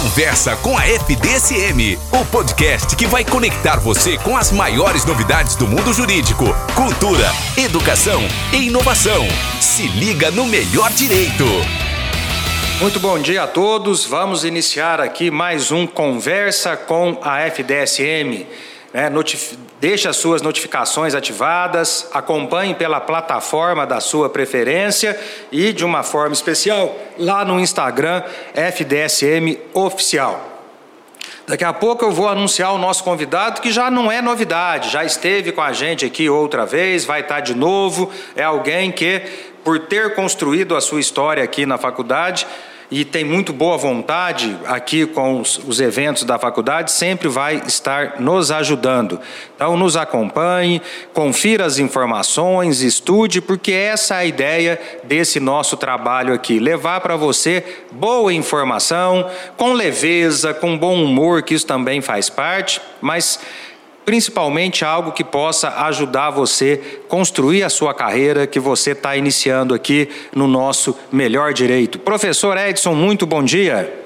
Conversa com a FDSM, o podcast que vai conectar você com as maiores novidades do mundo jurídico, cultura, educação e inovação. Se liga no melhor direito. Muito bom dia a todos. Vamos iniciar aqui mais um Conversa com a FDSM. É, notif... Deixe as suas notificações ativadas, acompanhe pela plataforma da sua preferência e, de uma forma especial, lá no Instagram, FDSM Oficial. Daqui a pouco eu vou anunciar o nosso convidado, que já não é novidade, já esteve com a gente aqui outra vez, vai estar de novo. É alguém que, por ter construído a sua história aqui na faculdade, e tem muito boa vontade aqui com os, os, eventos da faculdade, sempre vai estar nos ajudando. Então, nos acompanhe, confira as informações, estude, porque essa é a ideia desse nosso trabalho aqui: levar para você boa informação, com leveza, com bom humor, que isso também faz parte, mas principalmente algo que possa ajudar você construir a sua carreira que você está iniciando aqui no nosso Melhor Direito. Professor Edson, muito bom dia.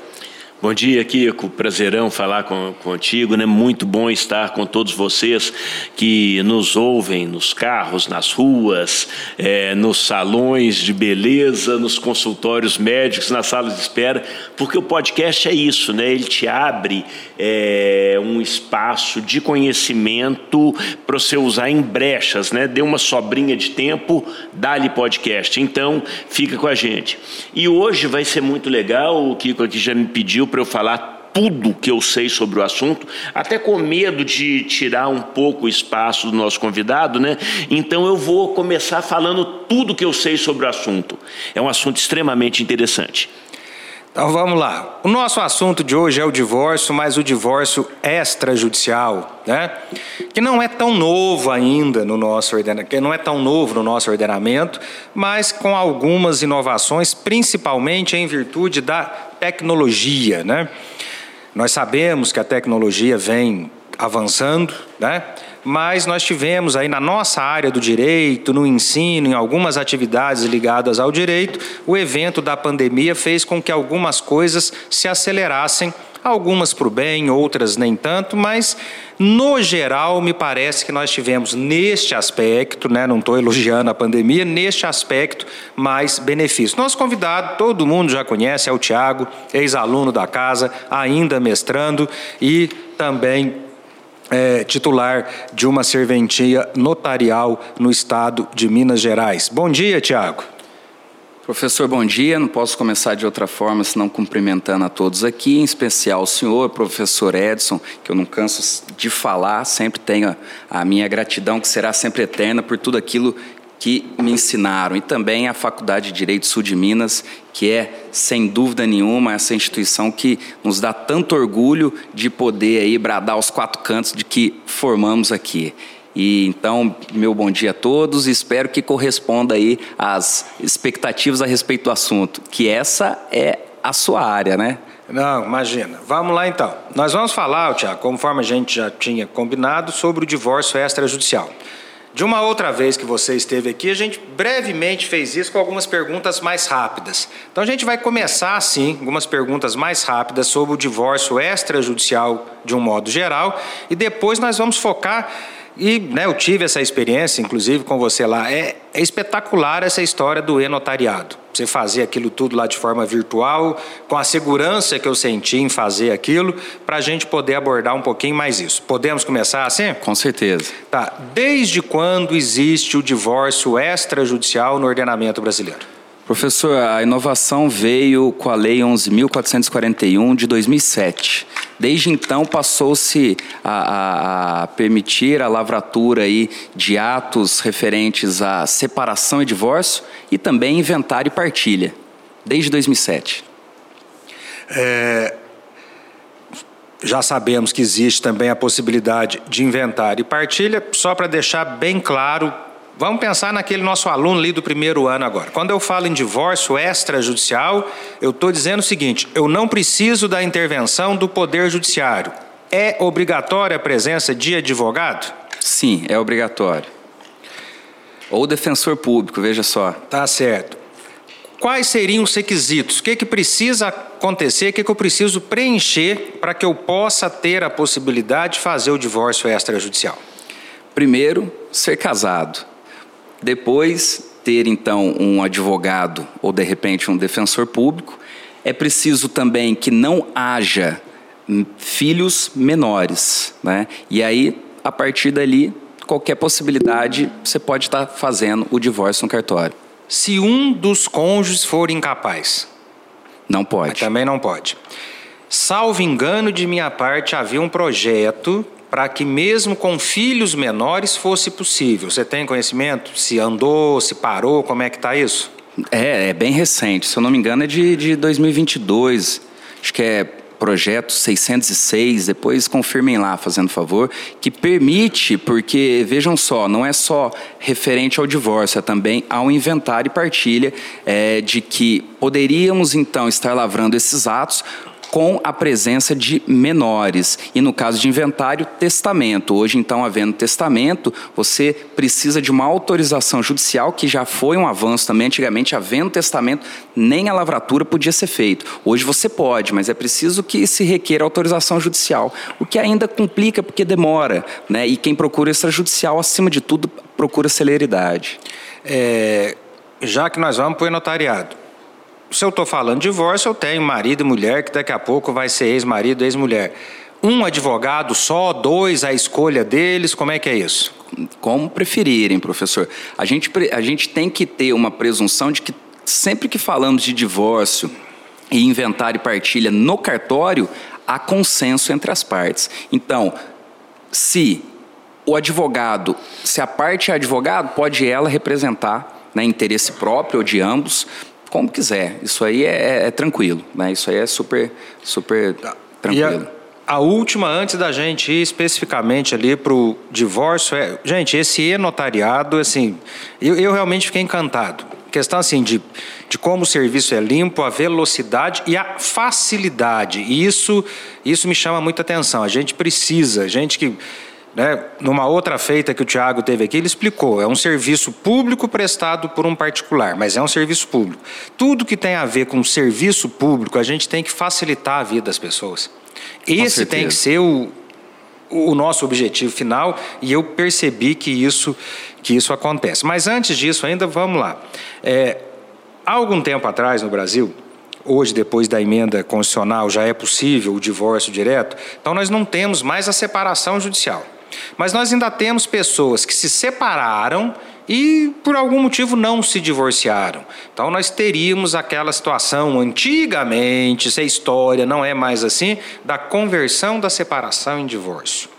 Bom dia, Kiko. Prazerão falar com, contigo, né? Muito bom estar com todos vocês que nos ouvem nos carros, nas ruas, é, nos salões de beleza, nos consultórios médicos, nas salas de espera, porque o podcast é isso, né? Ele te abre é, um espaço de conhecimento para você usar em brechas, né? Dê uma sobrinha de tempo, dá-lhe podcast. Então, fica com a gente. E hoje vai ser muito legal, o Kiko aqui já me pediu para eu falar tudo que eu sei sobre o assunto, até com medo de tirar um pouco o espaço do nosso convidado, né? Então eu vou começar falando tudo que eu sei sobre o assunto. É um assunto extremamente interessante. Então vamos lá. O nosso assunto de hoje é o divórcio, mas o divórcio extrajudicial, né? Que não é tão novo ainda no nosso ordenamento, que não é tão novo no nosso ordenamento, mas com algumas inovações, principalmente em virtude da tecnologia, né? Nós sabemos que a tecnologia vem avançando, né? mas nós tivemos aí na nossa área do direito, no ensino, em algumas atividades ligadas ao direito, o evento da pandemia fez com que algumas coisas se acelerassem, algumas para o bem, outras nem tanto, mas no geral me parece que nós tivemos neste aspecto, né, não estou elogiando a pandemia, neste aspecto mais benefício. Nosso convidado, todo mundo já conhece, é o Tiago, ex-aluno da casa, ainda mestrando e também é, titular de uma serventia notarial no estado de Minas Gerais. Bom dia, Tiago. Professor, bom dia. Não posso começar de outra forma senão cumprimentando a todos aqui, em especial o senhor, professor Edson, que eu não canso de falar, sempre tenho a minha gratidão, que será sempre eterna, por tudo aquilo que me ensinaram, e também a Faculdade de Direito Sul de Minas, que é, sem dúvida nenhuma, essa instituição que nos dá tanto orgulho de poder aí bradar aos quatro cantos de que formamos aqui. E então, meu bom dia a todos espero que corresponda aí às expectativas a respeito do assunto, que essa é a sua área, né? Não, imagina. Vamos lá então. Nós vamos falar, Tiago, conforme a gente já tinha combinado, sobre o divórcio extrajudicial. De uma outra vez que você esteve aqui, a gente brevemente fez isso com algumas perguntas mais rápidas. Então a gente vai começar assim, algumas perguntas mais rápidas sobre o divórcio extrajudicial de um modo geral, e depois nós vamos focar e né, eu tive essa experiência, inclusive com você lá. É, é espetacular essa história do e-notariado. Você fazer aquilo tudo lá de forma virtual, com a segurança que eu senti em fazer aquilo, para a gente poder abordar um pouquinho mais isso. Podemos começar assim? Com certeza. Tá. Desde quando existe o divórcio extrajudicial no ordenamento brasileiro? Professor, a inovação veio com a Lei 11.441 de 2007. Desde então passou-se a, a, a, permitir a lavratura aí de atos referentes à separação e divórcio e também inventário e partilha, desde 2007. É, já sabemos que existe também a possibilidade de inventário e partilha, só para deixar bem claro Vamos pensar naquele nosso aluno ali do primeiro ano agora. Quando eu falo em divórcio extrajudicial, eu estou dizendo o seguinte: eu não preciso da intervenção do Poder Judiciário. É obrigatória a presença de advogado? Sim, é obrigatório. Ou defensor público, veja só. Tá certo. Quais seriam os requisitos? O que, que precisa acontecer, o que, que eu preciso preencher para que eu possa ter a possibilidade de fazer o divórcio extrajudicial? Primeiro, ser casado. Depois, ter então um advogado ou de repente um defensor público. É preciso também que não haja filhos menores, né? E aí, a partir dali, qualquer possibilidade, você pode estar fazendo o divórcio no cartório. Se um dos cônjuges for incapaz? Não pode. Mas também não pode. Salvo engano de minha parte, havia um projeto para que mesmo com filhos menores fosse possível. Você tem conhecimento? Se andou, se parou, como é que está isso? É, é bem recente. Se eu não me engano, é de, de 2022. Acho que é projeto 606, depois confirmem lá, fazendo favor, que permite, porque vejam só, não é só referente ao divórcio, é também ao inventário e partilha é, de que poderíamos então estar lavrando esses atos com a presença de menores. E no caso de inventário, testamento. Hoje, então, havendo testamento, você precisa de uma autorização judicial, que já foi um avanço também. Antigamente, havendo testamento, nem a lavratura podia ser feito. Hoje você pode, mas é preciso que se requeira autorização judicial, o que ainda complica porque demora. Né? E quem procura extrajudicial, acima de tudo, procura celeridade. É, já que nós vamos para o notariado, se eu estou falando de divórcio, eu tenho marido e mulher, que daqui a pouco vai ser ex-marido, ex-mulher. Um advogado só, dois, a escolha deles, como é que é isso? Como preferirem, professor. A gente, a gente tem que ter uma presunção de que sempre que falamos de divórcio e inventário e partilha no cartório, há consenso entre as partes. Então, se o advogado, se a parte é advogado, pode ela representar né, interesse próprio ou de ambos, como quiser. Isso aí é, é, é tranquilo, né? Isso aí é super, super tranquilo. A, a, última, antes da gente ir especificamente ali para o divórcio, é, gente, esse e-notariado, assim, eu, eu realmente fiquei encantado. Questão assim de, de como o serviço é limpo, a velocidade e a facilidade. E isso, isso me chama muita atenção. A gente precisa, gente que né, numa outra feita que o Tiago teve aqui, ele explicou: é um serviço público prestado por um particular, mas é um serviço público. Tudo que tem a ver com serviço público, a gente tem que facilitar a vida das pessoas. Esse tem que ser o, o nosso objetivo final e eu percebi que isso, que isso acontece. Mas antes disso, ainda vamos lá. É, há algum tempo atrás no Brasil, hoje, depois da emenda constitucional, já é possível o divórcio direto, então nós não temos mais a separação judicial. Mas nós ainda temos pessoas que se separaram e por algum motivo não se divorciaram. Então nós teríamos aquela situação antigamente, se a história não é mais assim, da conversão da separação em divórcio.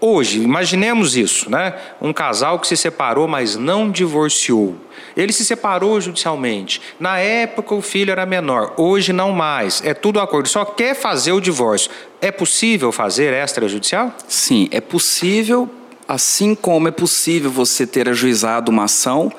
Hoje, imaginemos isso, né? Um casal que se separou, mas não divorciou. Ele se separou judicialmente. Na época o filho era menor, hoje não mais. É tudo acordo. Só quer fazer o divórcio. É possível fazer extrajudicial? Sim, é possível, assim como é possível você ter ajuizado uma ação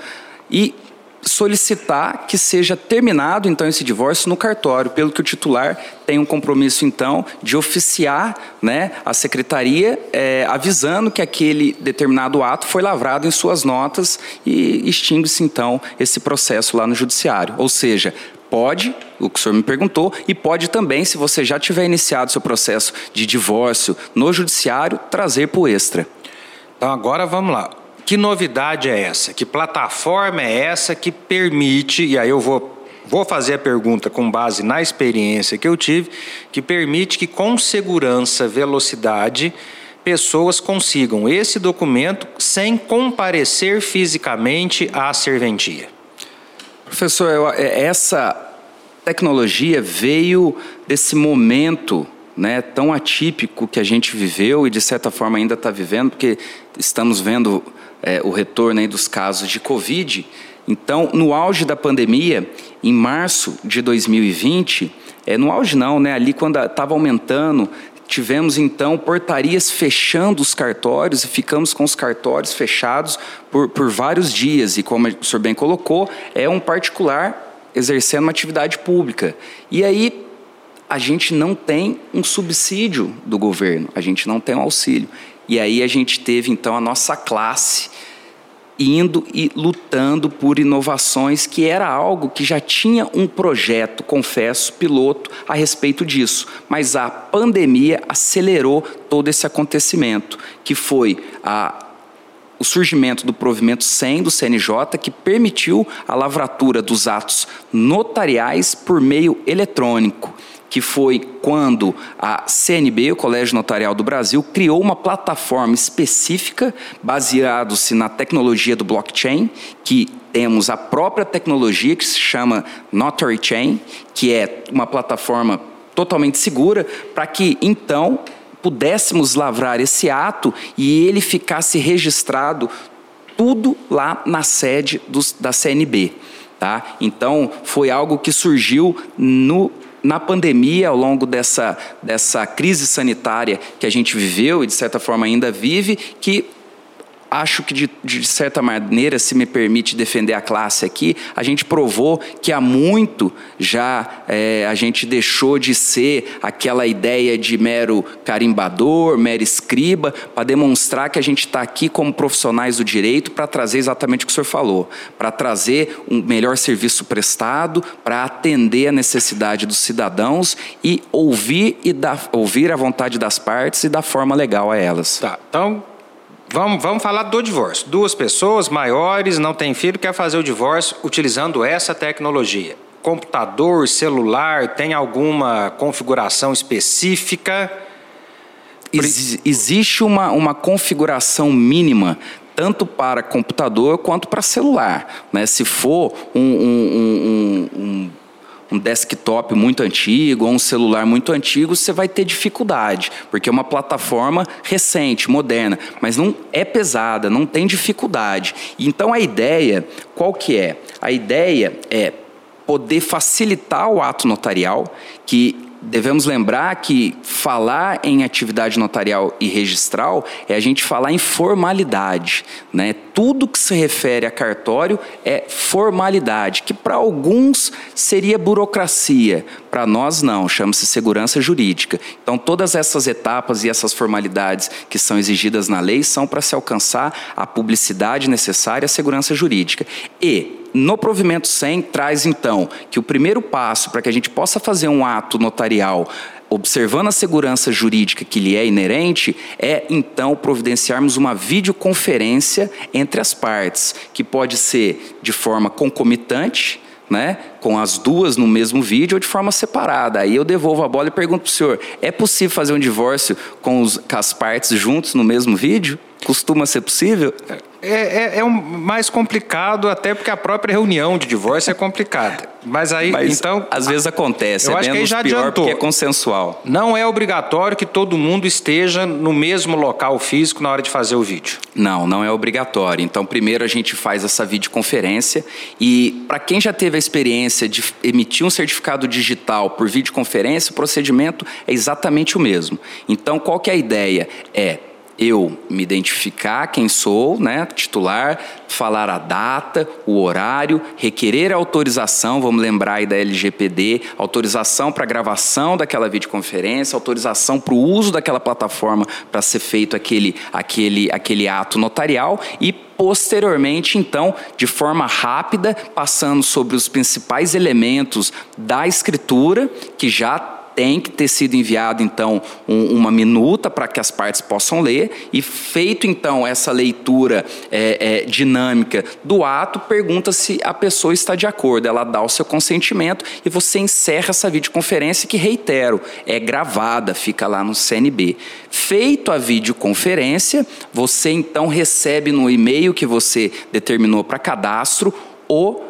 e solicitar que seja terminado então esse divórcio no cartório, pelo que o titular tem um compromisso então de oficiar né, a secretaria é, avisando que aquele determinado ato foi lavrado em suas notas e extingue-se então esse processo lá no judiciário. Ou seja, Pode, o que o senhor me perguntou, e pode também, se você já tiver iniciado seu processo de divórcio no judiciário, trazer para o extra. Então agora vamos lá. Que novidade é essa? Que plataforma é essa que permite, e aí eu vou, vou fazer a pergunta com base na experiência que eu tive, que permite que com segurança, velocidade, pessoas consigam esse documento sem comparecer fisicamente à serventia? Professor, eu, é, essa tecnologia veio desse momento né, tão atípico que a gente viveu e de certa forma ainda está vivendo, porque estamos vendo é, o retorno aí dos casos de Covid. Então, no auge da pandemia, em março de 2020, é, no auge não, né, ali quando estava aumentando, tivemos então portarias fechando os cartórios e ficamos com os cartórios fechados por, por vários dias. E como o senhor bem colocou, é um particular exercendo uma atividade pública. E aí a gente não tem um subsídio do governo, a gente não tem um auxílio. E aí a gente teve então a nossa classe indo e lutando por inovações, que era algo que já tinha um projeto, confesso, piloto a respeito disso. Mas a pandemia acelerou todo esse acontecimento, que foi a o surgimento do provimento 100 do CNJ, que permitiu a lavratura dos atos notariais por meio eletrônico que foi quando a CNB, o Colégio Notarial do Brasil, criou uma plataforma específica baseado-se na tecnologia do blockchain, que temos a própria tecnologia que se chama Notary Chain, que é uma plataforma totalmente segura para que então pudéssemos lavrar esse ato e ele ficasse registrado tudo lá na sede dos, da CNB. Tá? Então, foi algo que surgiu no, na pandemia, ao longo dessa, dessa crise sanitária que a gente viveu e, de certa forma, ainda vive, que acho que, de, de, certa maneira, se me permite defender a classe aqui, a gente provou que há muito já é, a gente deixou de ser aquela ideia de mero carimbador, mero escriba, para demonstrar que a gente está aqui como profissionais do direito para trazer exatamente o que o senhor falou, para trazer um melhor serviço prestado, para atender a necessidade dos cidadãos e ouvir, e dar, ouvir a vontade das partes e dar forma legal a elas. Tá, então Vamos, vamos falar do divórcio. Duas pessoas maiores, não têm filho, quer fazer o divórcio utilizando essa tecnologia. Computador, celular, tem alguma configuração específica? Ex existe uma, uma configuração mínima tanto para computador quanto para celular. Né? Se for um, um, um, um um desktop muito antigo ou um celular muito antigo, você vai ter dificuldade, porque é uma plataforma recente, moderna, mas não é pesada, não tem dificuldade. Então a ideia, qual que é? A ideia é poder facilitar o ato notarial, que devemos lembrar que falar em atividade notarial e registral é a gente falar em formalidade. Né? Tudo que se refere a cartório é formalidade, que para alguns seria burocracia, para nós não, chama-se segurança jurídica. Então, todas essas etapas e essas formalidades que são exigidas na lei são para se alcançar a publicidade necessária à segurança jurídica. E no provimento 100 traz então que o primeiro passo para que a gente possa fazer um ato notarial observando a segurança jurídica que lhe é inerente, é então providenciarmos uma videoconferência entre as partes, que pode ser de forma concomitante, né, com as duas no mesmo vídeo ou de forma separada. Aí eu devolvo a bola e pergunto para o senhor: é possível fazer um divórcio com, os, com as partes juntos no mesmo vídeo? Costuma ser possível? É, é, é um mais complicado, até porque a própria reunião de divórcio é complicada. Mas aí, Mas, então. Às vezes acontece, eu é acho que aí já pior adiantou. porque é consensual. Não é obrigatório que todo mundo esteja no mesmo local físico na hora de fazer o vídeo. Não, não é obrigatório. Então, primeiro a gente faz essa videoconferência e, para quem já teve a experiência de emitir um certificado digital por videoconferência, o procedimento é exatamente o mesmo. Então, qual que é a ideia? É eu me identificar quem sou, né, titular, falar a data, o horário, requerer autorização, vamos lembrar aí da LGPD, autorização para gravação daquela videoconferência, autorização para o uso daquela plataforma para ser feito aquele, aquele, aquele ato notarial e posteriormente, então, de forma rápida, passando sobre os principais elementos da escritura que já tem que ter sido enviado então um, uma minuta para que as partes possam ler e feito então essa leitura é, é, dinâmica do ato, pergunta se a pessoa está de acordo, ela dá o seu consentimento e você encerra essa videoconferência que reitero é gravada, fica lá no CNB. Feito a videoconferência, você então recebe no e-mail que você determinou para cadastro o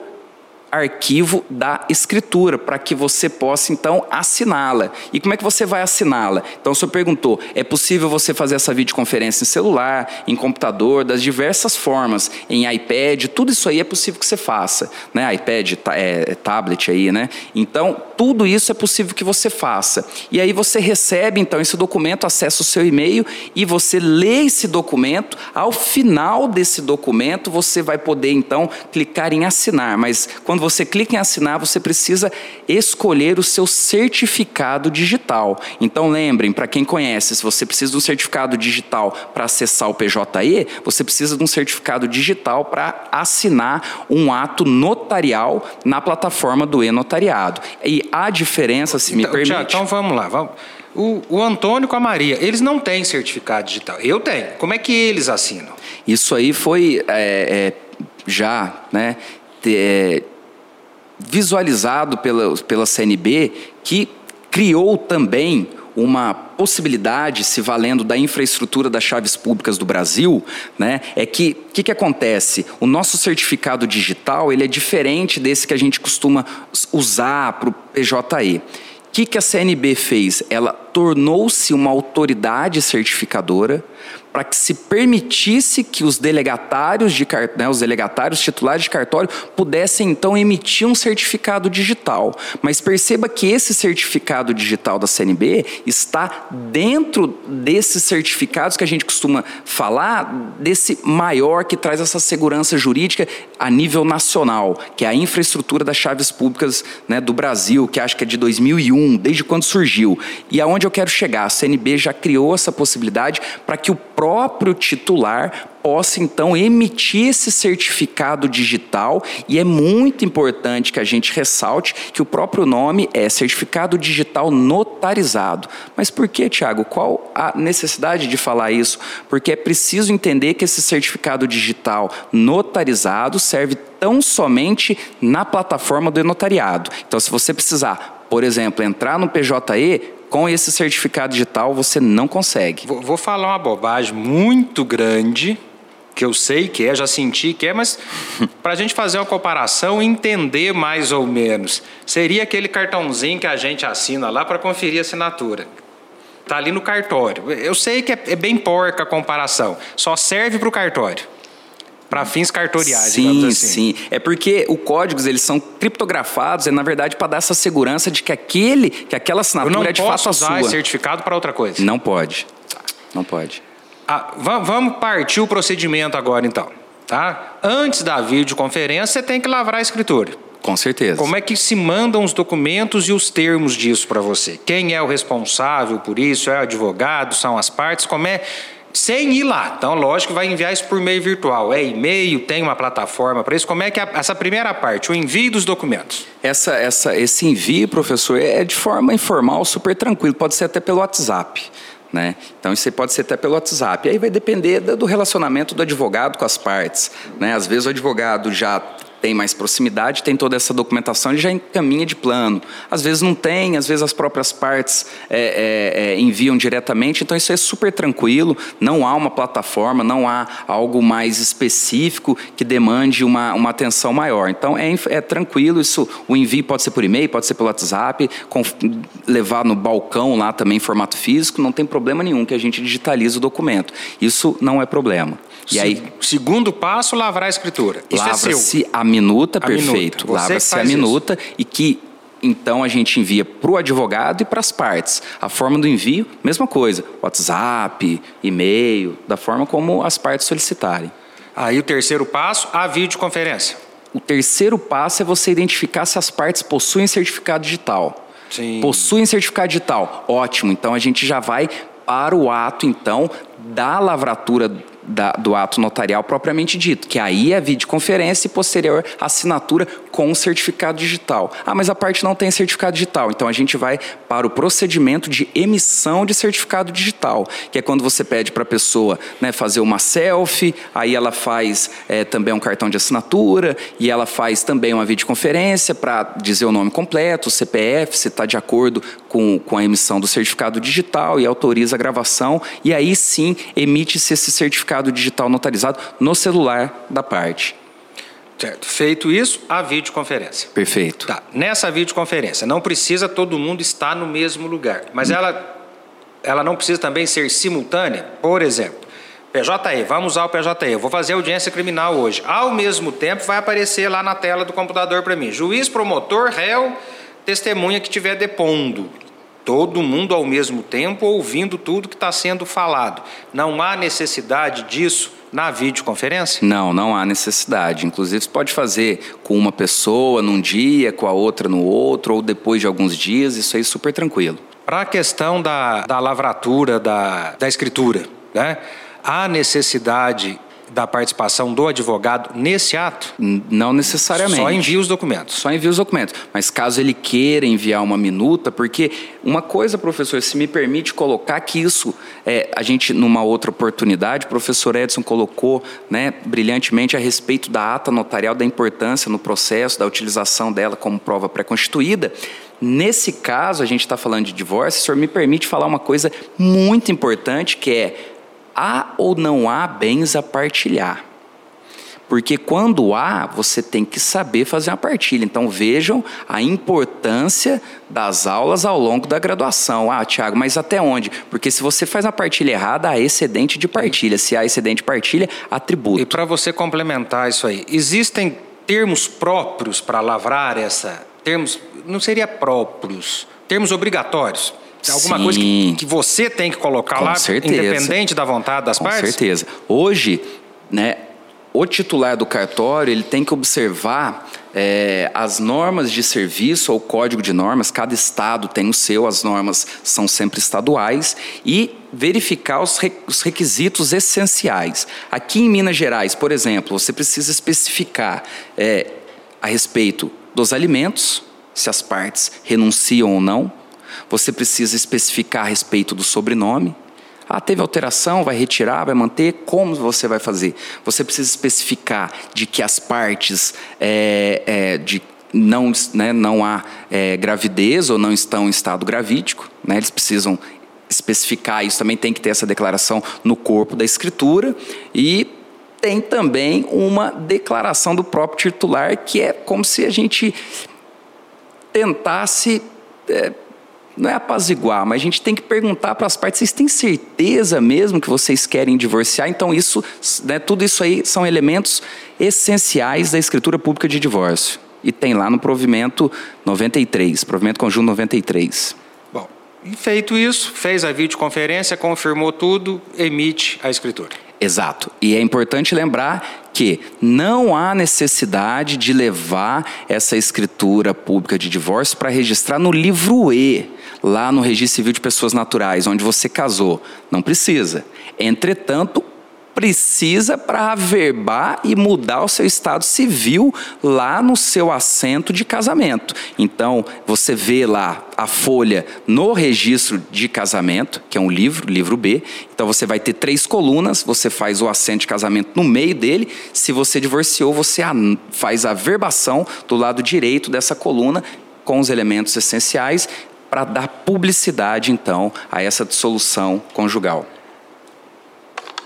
arquivo da escritura, para que você possa então assiná-la. E como é que você vai assiná-la? Então o senhor perguntou: é possível você fazer essa videoconferência em celular, em computador, das diversas formas, em iPad, tudo isso aí é possível que você faça, né? iPad, é, tablet aí, né? Então tudo isso é possível que você faça. E aí você recebe então esse documento, acessa o seu e-mail e você lê esse documento. Ao final desse documento você vai poder então clicar em assinar, mas quando quando você clica em assinar, você precisa escolher o seu certificado digital. Então lembrem, para quem conhece, se você precisa de um certificado digital para acessar o PJE, você precisa de um certificado digital para assinar um ato notarial na plataforma do e-notariado. E a diferença, se então, me permite. então vamos lá, vamos. O, o, Antônio com a Maria, eles não têm certificado digital. Eu tenho. Como é que eles assinam? Isso aí foi é, é, já né, é, visualizado pela, pela CNB, que criou também uma possibilidade, se valendo da infraestrutura das chaves públicas do Brasil, né, é que o que, que acontece? O nosso certificado digital ele é diferente desse que a gente costuma usar para o PJE. O que, que a CNB fez? Ela tornou-se uma autoridade certificadora para que se permitisse que os delegatários de né, os delegatários titulares de cartório pudessem então emitir um certificado digital. Mas perceba que esse certificado digital da CNB está dentro desses certificados que a gente costuma falar, desse maior que traz essa segurança jurídica a nível nacional, que é a infraestrutura das chaves públicas né, do Brasil, que acho que é de 2001, desde quando surgiu. E aonde eu quero chegar? A CNB já criou essa possibilidade para que o próprio titular possa então emitir esse certificado digital e é muito importante que a gente ressalte que o próprio nome é certificado digital notarizado. Mas por que, Tiago? Qual a necessidade de falar isso? Porque é preciso entender que esse certificado digital notarizado serve tão somente na plataforma do notariado. Então, se você precisar, por exemplo, entrar no PJE, com esse certificado digital você não consegue. Vou, vou falar uma bobagem muito grande, que eu sei que é, já senti que é, mas para a gente fazer uma comparação, entender mais ou menos, seria aquele cartãozinho que a gente assina lá para conferir a assinatura. Está ali no cartório. Eu sei que é, é bem porca a comparação, só serve para o cartório para fins cartoriais, sim, assim. Sim, É porque os códigos eles são criptografados, é na verdade para dar essa segurança de que aquele, que aquela assinatura é de fato a sua. não posso usar certificado para outra coisa. Não pode. Não pode. Ah, vamos partir o procedimento agora então, tá? Antes da videoconferência você tem que lavrar a escritura. Com certeza. Como é que se mandam os documentos e os termos disso para você? Quem é o responsável por isso? É o advogado? São as partes? Como é sem ir lá. Então, lógico, vai enviar isso por meio virtual. É e-mail, tem uma plataforma para isso. Como é que é essa primeira parte, o envio dos documentos? Essa, essa, esse envio, professor, é de forma informal, super tranquilo. Pode ser até pelo WhatsApp. Né? Então, isso pode ser até pelo WhatsApp. Aí vai depender do relacionamento do advogado com as partes. Né? Às vezes o advogado já tem mais proximidade, tem toda essa documentação, ele já encaminha de plano. Às vezes não tem, às vezes as próprias partes é, é, é, enviam diretamente, então isso é super tranquilo, não há uma plataforma, não há algo mais específico que demande uma, uma atenção maior. Então é, é tranquilo, isso, o envio pode ser por e-mail, pode ser pelo WhatsApp, com, levar no balcão lá também em formato físico, não tem problema nenhum que a gente digitalize o documento. Isso não é problema. E aí, segundo passo, lavrar a escritura. Isso é Lavra-se a minuta, a perfeito. Lavra-se a minuta isso. e que então a gente envia para o advogado e para as partes. A forma do envio, mesma coisa. WhatsApp, e-mail, da forma como as partes solicitarem. Aí o terceiro passo, a videoconferência. O terceiro passo é você identificar se as partes possuem certificado digital. Sim. Possuem certificado digital. Ótimo. Então a gente já vai para o ato então da lavratura da, do ato notarial propriamente dito, que aí é videoconferência e posterior assinatura com certificado digital. Ah, mas a parte não tem certificado digital, então a gente vai para o procedimento de emissão de certificado digital, que é quando você pede para a pessoa né, fazer uma selfie, aí ela faz é, também um cartão de assinatura e ela faz também uma videoconferência para dizer o nome completo, o CPF, se está de acordo com, com a emissão do certificado digital e autoriza a gravação, e aí sim emite-se esse certificado digital notarizado no celular da parte. Certo. Feito isso, a videoconferência. Perfeito. Tá. Nessa videoconferência, não precisa todo mundo estar no mesmo lugar, mas hum. ela, ela não precisa também ser simultânea. Por exemplo, PJE, vamos usar o PJE. Eu vou fazer audiência criminal hoje. Ao mesmo tempo, vai aparecer lá na tela do computador para mim: juiz, promotor, réu, testemunha que estiver depondo. Todo mundo ao mesmo tempo ouvindo tudo que está sendo falado. Não há necessidade disso na videoconferência? Não, não há necessidade. Inclusive, você pode fazer com uma pessoa num dia, com a outra no outro, ou depois de alguns dias, isso aí é super tranquilo. Para a questão da, da lavratura, da, da escritura, né? há necessidade da participação do advogado nesse ato? Não necessariamente. Só envia os documentos. Só envia os documentos. Mas caso ele queira enviar uma minuta, porque uma coisa, professor, se me permite colocar que isso, é, a gente, numa outra oportunidade, o professor Edson colocou né, brilhantemente a respeito da ata notarial, da importância no processo, da utilização dela como prova pré-constituída. Nesse caso, a gente está falando de divórcio, o senhor me permite falar uma coisa muito importante, que é há ou não há bens a partilhar. Porque quando há, você tem que saber fazer uma partilha. Então vejam a importância das aulas ao longo da graduação. Ah, Tiago, mas até onde? Porque se você faz uma partilha errada, há excedente de partilha. Se há excedente de partilha, atributo. E para você complementar isso aí, existem termos próprios para lavrar essa. Termos, não seria próprios, termos obrigatórios. Alguma Sim. coisa que, que, você tem que colocar Com lá, certeza. independente da vontade das Com partes? Com certeza. Hoje, né, o titular do cartório ele tem que observar é, as normas de serviço ou código de normas, cada estado tem o seu, as normas são sempre estaduais, e verificar os, re, os requisitos essenciais. Aqui em Minas Gerais, por exemplo, você precisa especificar é, a respeito dos alimentos, se as partes renunciam ou não, você precisa especificar a respeito do sobrenome. Ah, teve alteração, vai retirar, vai manter, como você vai fazer? Você precisa especificar de que as partes é, é, de não, né, não há é, gravidez ou não estão em estado gravídico, né, eles precisam especificar isso, também tem que ter essa declaração no corpo da escritura e tem também uma declaração do próprio titular que é como se a gente tentasse é, não é apaziguar, mas a gente tem que perguntar para as partes: vocês têm certeza mesmo que vocês querem divorciar? Então, isso, né, tudo isso aí são elementos essenciais da escritura pública de divórcio. E tem lá no provimento 93, provimento conjunto 93. Bom, feito isso, fez a videoconferência, confirmou tudo, emite a escritura. Exato. E é importante lembrar que não há necessidade de levar essa escritura pública de divórcio para registrar no livro E lá no registro civil de pessoas naturais, onde você casou. Não precisa. Entretanto, precisa para averbar e mudar o seu estado civil lá no seu assento de casamento. Então, você vê lá a folha no registro de casamento, que é um livro, livro B. Então, você vai ter três colunas, você faz o assento de casamento no meio dele. Se você divorciou, você faz a verbação do lado direito dessa coluna com os elementos essenciais para dar publicidade, então, a essa dissolução conjugal.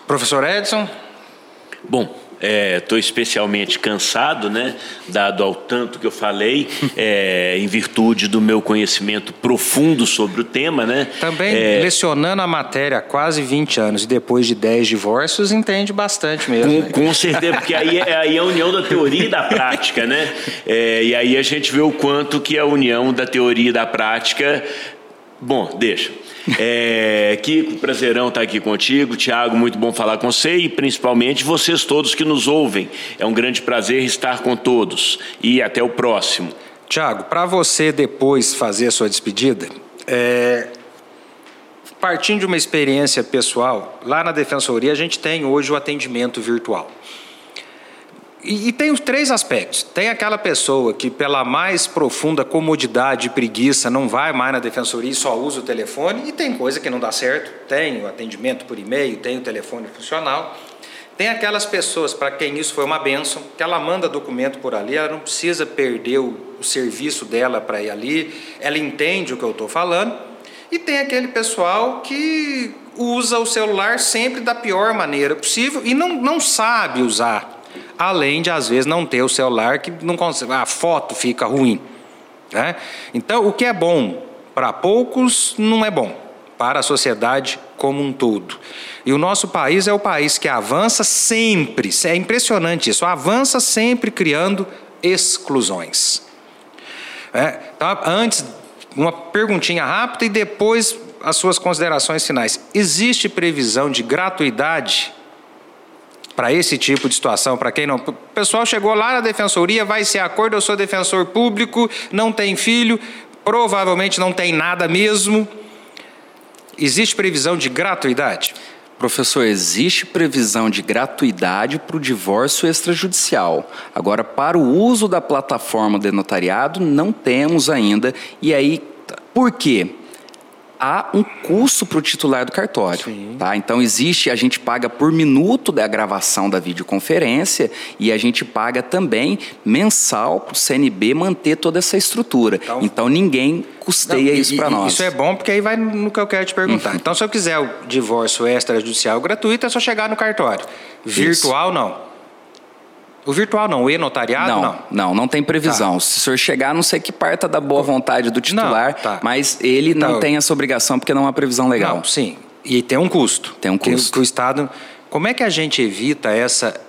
Professor Edson? Bom, estou é, especialmente cansado, né? Dado ao tanto que eu falei, é, em virtude do meu conhecimento profundo sobre o tema, né? Também é, lecionando a matéria há quase 20 anos e depois de 10 divórcios, entende bastante mesmo. Com, né? com certeza, porque aí é, aí é a união da teoria e da prática, né? É, e aí a gente vê o quanto que a união da teoria e da prática. Bom, deixa. É, Kiko, prazerão estar aqui contigo. Tiago, muito bom falar com você e principalmente vocês todos que nos ouvem. É um grande prazer estar com todos e até o próximo. Tiago, para você depois fazer a sua despedida, é, partindo de uma experiência pessoal, lá na Defensoria a gente tem hoje o atendimento virtual. E, e, tem os três aspectos. Tem aquela pessoa que, pela mais profunda comodidade e preguiça, não vai mais na defensoria e só usa o telefone, e tem coisa que não dá certo. Tem o atendimento por e-mail, tem o telefone funcional. Tem aquelas pessoas para quem isso foi uma benção, que ela manda documento por ali, ela não precisa perder o, o serviço dela para ir ali, ela entende o que eu estou falando. E tem aquele pessoal que usa o celular sempre da pior maneira possível e não, não sabe usar além de às vezes não ter o celular que não consegue, a foto fica ruim. Né? Então, o que é bom para poucos não é bom para a sociedade como um todo. E o nosso país é o país que avança sempre, é impressionante isso, avança sempre criando exclusões. É, então, antes uma perguntinha rápida e depois as suas considerações finais. Existe previsão de gratuidade para esse tipo de situação? Para quem não. O pessoal chegou lá na defensoria, vai ser acordo, eu sou defensor público, não tem filho, provavelmente não tem nada mesmo. Existe previsão de gratuidade? Professor, existe previsão de gratuidade para o divórcio extrajudicial. Agora, para o uso da plataforma de notariado, não temos ainda. E aí, por quê? Há um custo para o titular do cartório. Tá? Então existe, a gente paga por minuto da gravação da videoconferência e a gente paga também mensal para o CNB manter toda essa estrutura. Então, então ninguém custeia não, isso para nós. Isso é bom porque aí vai no que eu quero te perguntar. Uhum. Então se eu quiser o divórcio extrajudicial gratuito, é só chegar no cartório. Virtual isso. não. O virtual não, o e-notariado não, não. Não, não tem previsão. Tá. Se o senhor chegar, não sei que parta da boa vontade do titular, não, tá. mas ele não tá. tem essa obrigação porque não há previsão legal. Não, sim. E tem um custo. Tem um custo. Que, o Estado. Como é que a gente evita essa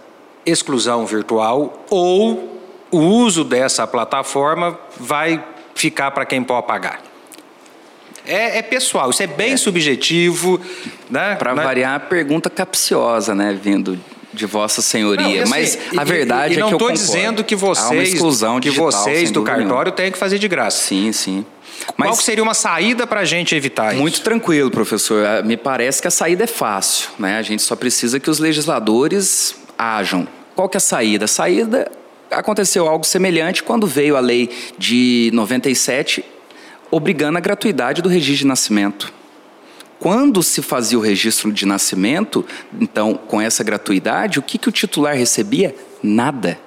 exclusão virtual ou o uso dessa plataforma vai ficar para quem pode pagar? É, é, pessoal, isso é bem é. subjetivo. Né? Para né? variar, pergunta capciosa, né? Vindo de Vossa Senhoria, não, assim, mas a verdade e, e é que eu. Não estou dizendo que vocês, exclusão que vocês do cartório têm que fazer de graça. Sim, sim. Mas Qual seria uma saída para a gente evitar isso? Muito tranquilo, professor. Ah, me parece que a saída é fácil. Né? A gente só precisa que os legisladores ajam. Qual que é a saída? A saída aconteceu algo semelhante quando veio a lei de 97 obrigando a gratuidade do registro de nascimento. Quando se fazia o registro de nascimento, então, com essa gratuidade, o que, que o titular recebia? Nada.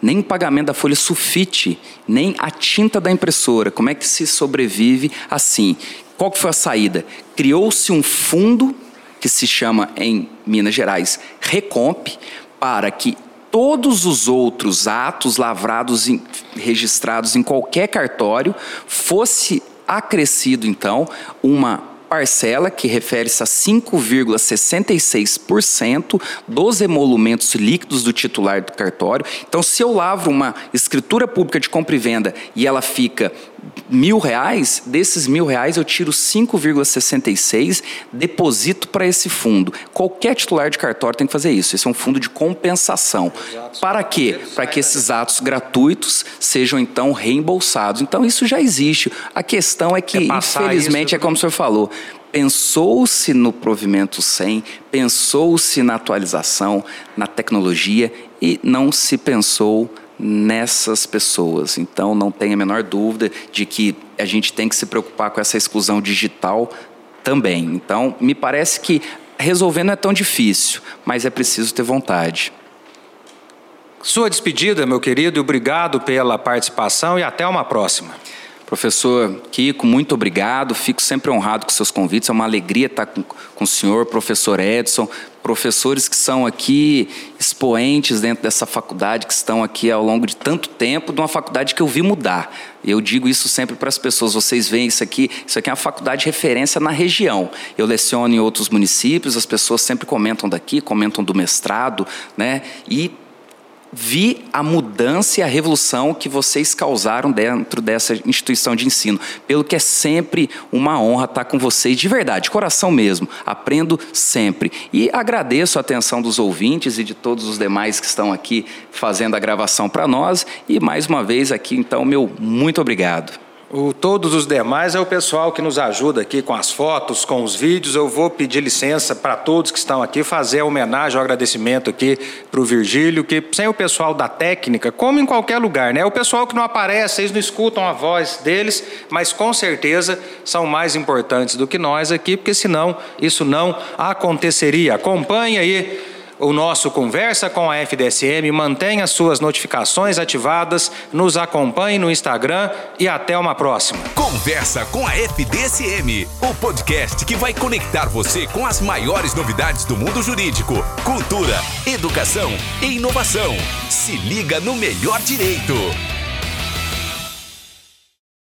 Nem o pagamento da folha sulfite, nem a tinta da impressora. Como é que se sobrevive assim? Qual foi a saída? Criou-se um fundo que se chama em Minas Gerais Recomp, para que todos os outros atos lavrados em, registrados em qualquer cartório fosse acrescido então uma parcela que refere-se a 5,66% dos emolumentos líquidos do titular do cartório. Então, se eu lavro uma escritura pública de compra e venda e ela fica mil reais, desses mil reais eu tiro 5,66, deposito para esse fundo. Qualquer titular de cartório tem que fazer isso. Esse é um fundo de compensação. Para quê? Para que esses atos gratuitos sejam então reembolsados. Então isso já existe. A questão é que, é infelizmente, isso... é como o senhor falou, pensou-se no provimento 100, pensou-se na atualização, na tecnologia e não se pensou nessas pessoas. Então, não tem a menor dúvida de que a gente tem que se preocupar com essa exclusão digital também. Então, me parece que resolver não é tão difícil, mas é preciso ter vontade. Sua despedida, meu querido, e obrigado pela participação e até uma próxima. Professor Kiko, muito obrigado. Fico sempre honrado com seus convites. É uma alegria estar com, com o senhor, professor Edson, professores que são aqui expoentes dentro dessa faculdade, que estão aqui ao longo de tanto tempo, de uma faculdade que eu vi mudar. Eu digo isso sempre para as pessoas, vocês veem isso aqui, isso aqui é uma faculdade de referência na região. Eu leciono em outros municípios, as pessoas sempre comentam daqui, comentam do mestrado, né? E vi a mudança e a revolução que vocês causaram dentro dessa instituição de ensino. Pelo que é sempre uma honra estar com vocês, de verdade, de coração mesmo. Aprendo sempre. E agradeço a atenção dos ouvintes e de todos os demais que estão aqui fazendo a gravação para nós. E mais uma vez aqui, então, meu muito obrigado. O, todos os demais é o pessoal que nos ajuda aqui com as fotos, com os vídeos. Eu vou pedir licença para todos que estão aqui, fazer a homenagem, o agradecimento aqui para o Virgílio, que sem o pessoal da técnica, como em qualquer lugar, né? O pessoal que não aparece, eles não escutam a voz deles, mas com certeza são mais importantes do que nós aqui, porque senão isso não aconteceria. Acompanhe aí o nosso Conversa com a FDSM. Mantenha suas notificações ativadas, nos acompanhe no Instagram e até uma próxima. Conversa com a FDSM, o podcast que vai conectar você com as maiores novidades do mundo jurídico, cultura, educação e inovação. Se liga no melhor direito.